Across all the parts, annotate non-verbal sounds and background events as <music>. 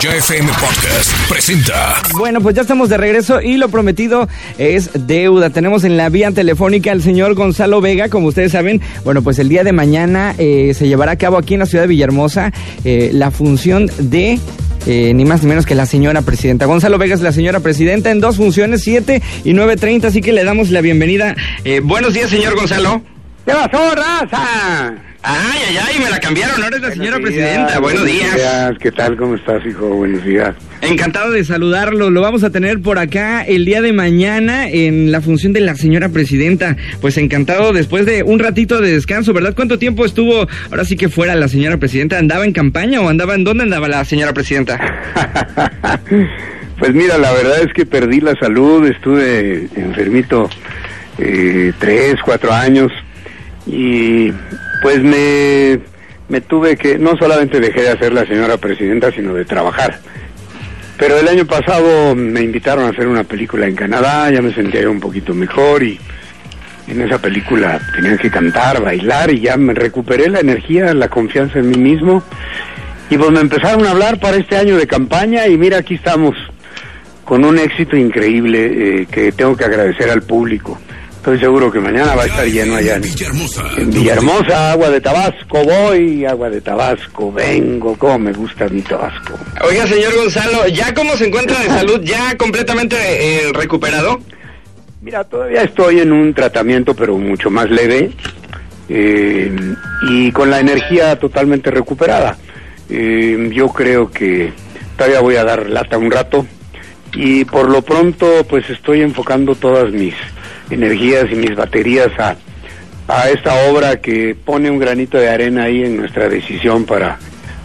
Ya FM Podcast presenta. Bueno, pues ya estamos de regreso y lo prometido es deuda. Tenemos en la vía telefónica al señor Gonzalo Vega, como ustedes saben. Bueno, pues el día de mañana eh, se llevará a cabo aquí en la ciudad de Villahermosa eh, la función de eh, ni más ni menos que la señora presidenta. Gonzalo Vega es la señora presidenta en dos funciones, 7 y 9.30, así que le damos la bienvenida. Eh, buenos días, señor Gonzalo. ¿Qué pasó, raza? Ay, ay, ay, me la cambiaron, ahora es la señora Buenos presidenta. días, Buenos días. ¿Qué tal? ¿Cómo estás, hijo? Buenos días. Encantado de saludarlo. Lo vamos a tener por acá el día de mañana en la función de la señora presidenta. Pues encantado después de un ratito de descanso, ¿verdad? ¿Cuánto tiempo estuvo ahora sí que fuera la señora presidenta? ¿Andaba en campaña o andaba en dónde andaba la señora presidenta? <laughs> pues mira, la verdad es que perdí la salud, estuve enfermito eh, tres, cuatro años y pues me, me tuve que, no solamente dejé de hacer la señora presidenta, sino de trabajar. Pero el año pasado me invitaron a hacer una película en Canadá, ya me sentía yo un poquito mejor y en esa película tenía que cantar, bailar y ya me recuperé la energía, la confianza en mí mismo. Y pues me empezaron a hablar para este año de campaña y mira, aquí estamos con un éxito increíble eh, que tengo que agradecer al público. Estoy seguro que mañana va a estar lleno allá en, Villahermosa. en Villahermosa, agua de Tabasco, voy, agua de Tabasco, vengo, cómo me gusta mi Tabasco. Oiga, señor Gonzalo, ¿ya cómo se encuentra de salud? ¿Ya completamente eh, recuperado? Mira, todavía estoy en un tratamiento, pero mucho más leve eh, y con la energía totalmente recuperada. Eh, yo creo que todavía voy a dar lata un rato y por lo pronto pues estoy enfocando todas mis energías y mis baterías a, a esta obra que pone un granito de arena ahí en nuestra decisión para,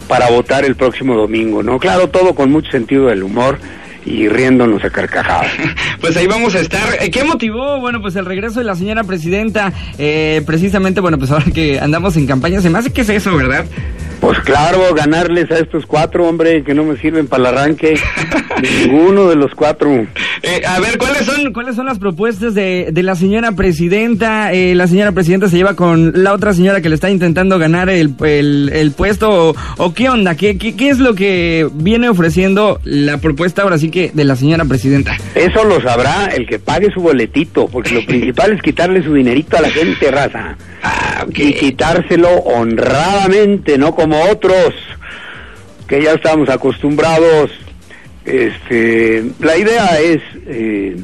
para votar el próximo domingo, ¿no? Claro, todo con mucho sentido del humor y riéndonos a carcajadas. <laughs> Pues ahí vamos a estar. Eh, ¿Qué motivó, bueno, pues el regreso de la señora presidenta? Eh, precisamente, bueno, pues ahora que andamos en campaña, se me hace que es eso, ¿verdad? Pues claro, ganarles a estos cuatro, hombre, que no me sirven para el arranque. <laughs> Ninguno de los cuatro. Eh, a ver, ¿cuáles son, ¿cuáles son las propuestas de, de la señora presidenta? Eh, la señora presidenta se lleva con la otra señora que le está intentando ganar el, el, el puesto. O, o qué onda? ¿Qué, qué, ¿Qué es lo que viene ofreciendo la propuesta ahora sí que de la señora presidenta? Eso lo sabrá el que pague su boletito, porque lo <laughs> principal es quitarle su dinerito a la gente, raza. Ah, Y quitárselo honradamente, no como otros, que ya estamos acostumbrados. Este, la idea es eh,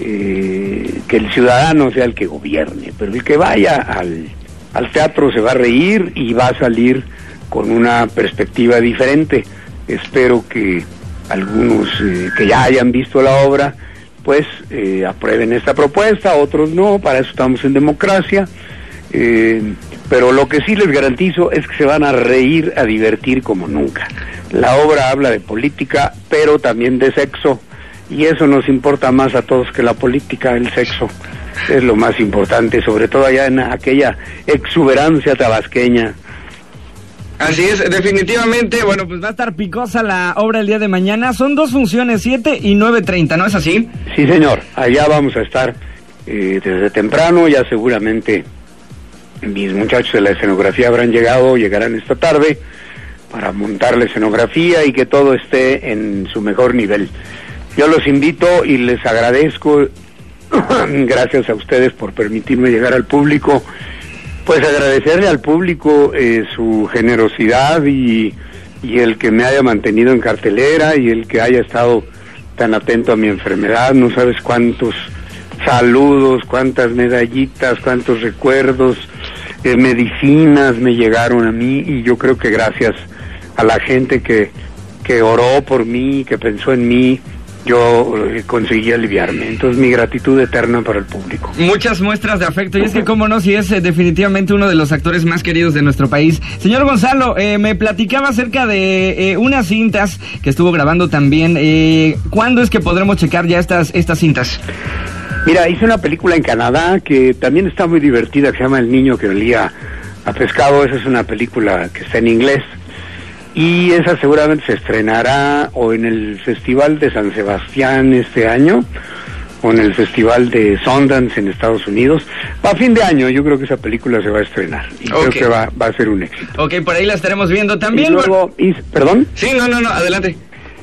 eh, que el ciudadano sea el que gobierne, pero el que vaya al, al teatro se va a reír y va a salir con una perspectiva diferente. Espero que algunos eh, que ya hayan visto la obra, pues aprueben esta propuesta, otros no, para eso estamos en democracia. Pero lo que sí les garantizo es que se van a reír, a divertir como nunca. La obra habla de política, pero también de sexo, y eso nos importa más a todos que la política, el sexo. Es lo más importante, sobre todo allá en aquella exuberancia tabasqueña. Así es, definitivamente, bueno, pues va a estar picosa la obra el día de mañana. Son dos funciones, 7 y 9.30, ¿no es así? Sí, señor, allá vamos a estar eh, desde temprano, ya seguramente mis muchachos de la escenografía habrán llegado, llegarán esta tarde para montar la escenografía y que todo esté en su mejor nivel. Yo los invito y les agradezco, <coughs> gracias a ustedes por permitirme llegar al público, pues agradecerle al público eh, su generosidad y, el que me haya mantenido en cartelera y el que haya estado tan atento a mi enfermedad, no sabes cuántos saludos, cuántas medallitas, cuántos recuerdos, eh, medicinas me llegaron a mí y yo creo que gracias a la gente que, que oró por mí, que pensó en mí, yo eh, conseguí aliviarme. Entonces mi gratitud eterna para el público. Muchas muestras de afecto, y es que, cómo no, si es eh, definitivamente uno de los actores más queridos de nuestro país. Señor Gonzalo, eh, me platicaba acerca de eh, unas cintas que estuvo grabando también. Eh, ¿Cuándo es que podremos checar ya estas, estas cintas? Mira, hice una película en Canadá que también está muy divertida, que se llama El niño que olía a pescado. Esa es una película que está en inglés. Y esa seguramente se estrenará o en el Festival de San Sebastián este año con el Festival de Sundance en Estados Unidos. A fin de año yo creo que esa película se va a estrenar y creo que va, va, a ser un éxito. Ok, por ahí la estaremos viendo también. Y luego, ¿perdón? Sí, no, no, no, adelante.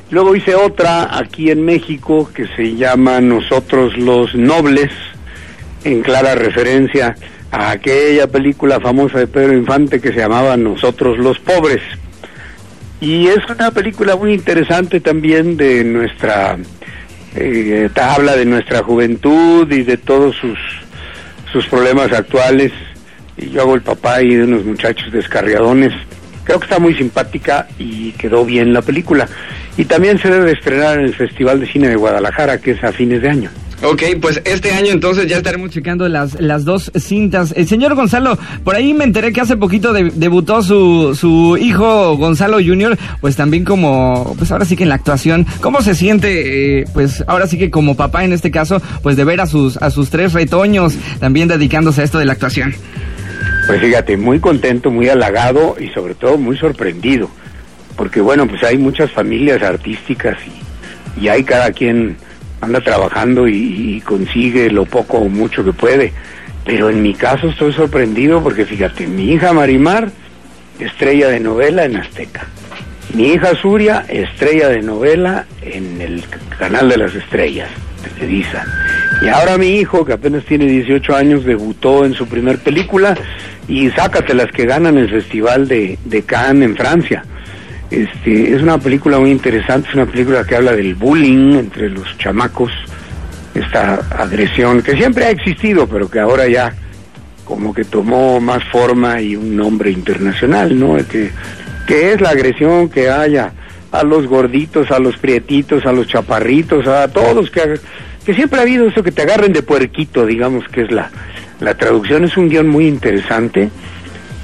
Luego hice otra aquí en México que se llama Nosotros los Nobles, en clara referencia a aquella película famosa de Pedro Infante que se llamaba Nosotros los Pobres. Y es una película muy interesante también de nuestra eh, habla de nuestra juventud y de todos sus, sus problemas actuales. Y yo hago el papá y de unos muchachos descarriadones. Creo que está muy simpática y quedó bien la película. Y también se debe estrenar en el Festival de Cine de Guadalajara, que es a fines de año. Ok, pues este año entonces ya estaremos checando las, las dos cintas. El señor Gonzalo, por ahí me enteré que hace poquito debutó su, su hijo Gonzalo Jr., pues también como, pues ahora sí que en la actuación, ¿cómo se siente, eh, pues ahora sí que como papá en este caso, pues de ver a sus, a sus tres retoños también dedicándose a esto de la actuación? Pues fíjate, muy contento, muy halagado y sobre todo muy sorprendido, porque bueno, pues hay muchas familias artísticas y, y hay cada quien anda trabajando y, consigue lo poco o mucho que puede. Pero en mi caso estoy sorprendido porque fíjate, mi hija Marimar, estrella de novela en Azteca. Mi hija Suria, estrella de novela en el canal de las estrellas, Televisa. Y ahora mi hijo, que apenas tiene 18 años, debutó en su primer película y sácate las que ganan el Festival de, de Cannes en Francia. Este, es una película muy interesante, es una película que habla del bullying entre los chamacos, esta agresión que siempre ha existido, pero que ahora ya como que tomó más forma y un nombre internacional, ¿no? Que, que es la agresión que haya a los gorditos, a los prietitos, a los chaparritos, a todos, que, que siempre ha habido eso que te agarren de puerquito, digamos que es la, la traducción, es un guion muy interesante,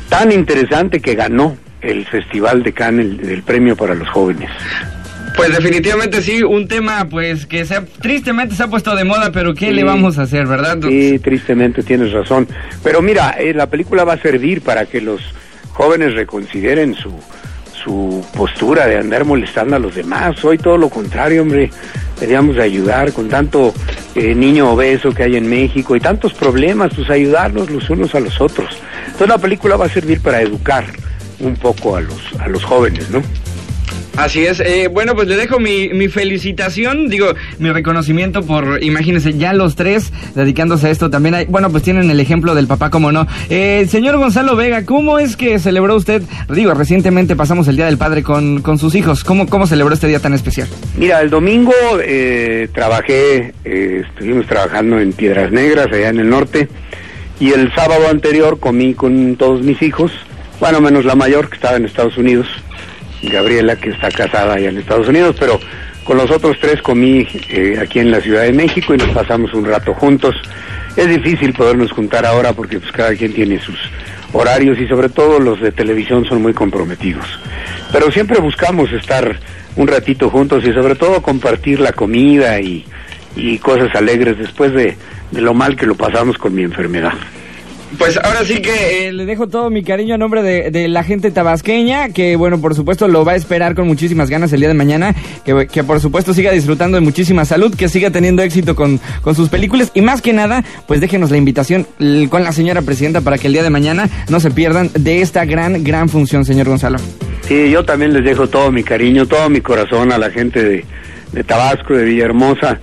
tan interesante que ganó el Festival de Cannes, el, premio para los jóvenes. Pues definitivamente sí, un tema pues que se tristemente se ha puesto de moda, pero ¿qué le vamos a hacer, verdad? Sí, tristemente tienes razón. Pero mira, eh, la película va a servir para que los jóvenes reconsideren su, su postura de andar molestando a los demás. Hoy todo lo contrario, hombre. Deberíamos ayudar con tanto eh, niño obeso que hay en México y tantos problemas, pues ayudarnos los unos a los otros. Entonces la película va a servir para educar un poco a los, a los jóvenes, ¿no? Así es. Eh, bueno, pues le dejo mi, mi, felicitación, digo, mi reconocimiento por, imagínense, ya los tres dedicándose a esto también. Hay, bueno, pues tienen el ejemplo del papá, como no. Eh, señor Gonzalo Vega, ¿cómo es que celebró usted? Digo, recientemente pasamos el Día del Padre con, con sus hijos. ¿Cómo, ¿Cómo celebró este día tan especial? Mira, el domingo eh, trabajé, eh, estuvimos trabajando en Piedras Negras, allá en el norte, y el sábado anterior comí con todos mis hijos bueno, menos la mayor que estaba en Estados Unidos, Gabriela que está casada allá en Estados Unidos, pero con los otros tres comí eh, aquí en la Ciudad de México y nos pasamos un rato juntos. Es difícil podernos juntar ahora porque pues cada quien tiene sus horarios y sobre todo los de televisión son muy comprometidos. Pero siempre buscamos estar un ratito juntos y sobre todo compartir la comida y, cosas alegres después de, de lo mal que lo pasamos con mi enfermedad. Pues ahora sí que eh, le dejo todo mi cariño a nombre de, la gente tabasqueña, que bueno, por supuesto lo va a esperar con muchísimas ganas el día de mañana, que, que por supuesto siga disfrutando de muchísima salud, que siga teniendo éxito con, con sus películas y más que nada, pues déjenos la invitación con la señora presidenta para que el día de mañana no se pierdan de esta gran, gran función, señor Gonzalo. Sí, yo también les dejo todo mi cariño, todo mi corazón a la gente de, de Tabasco, de Villahermosa.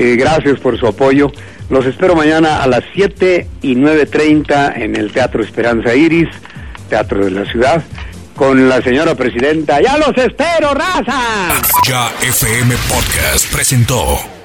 Eh, gracias por su apoyo. Los espero mañana a las 7 y 9.30 en el Teatro Esperanza Iris, Teatro de la Ciudad, con la señora presidenta. ¡Ya los espero, raza! Ya FM Podcast presentó.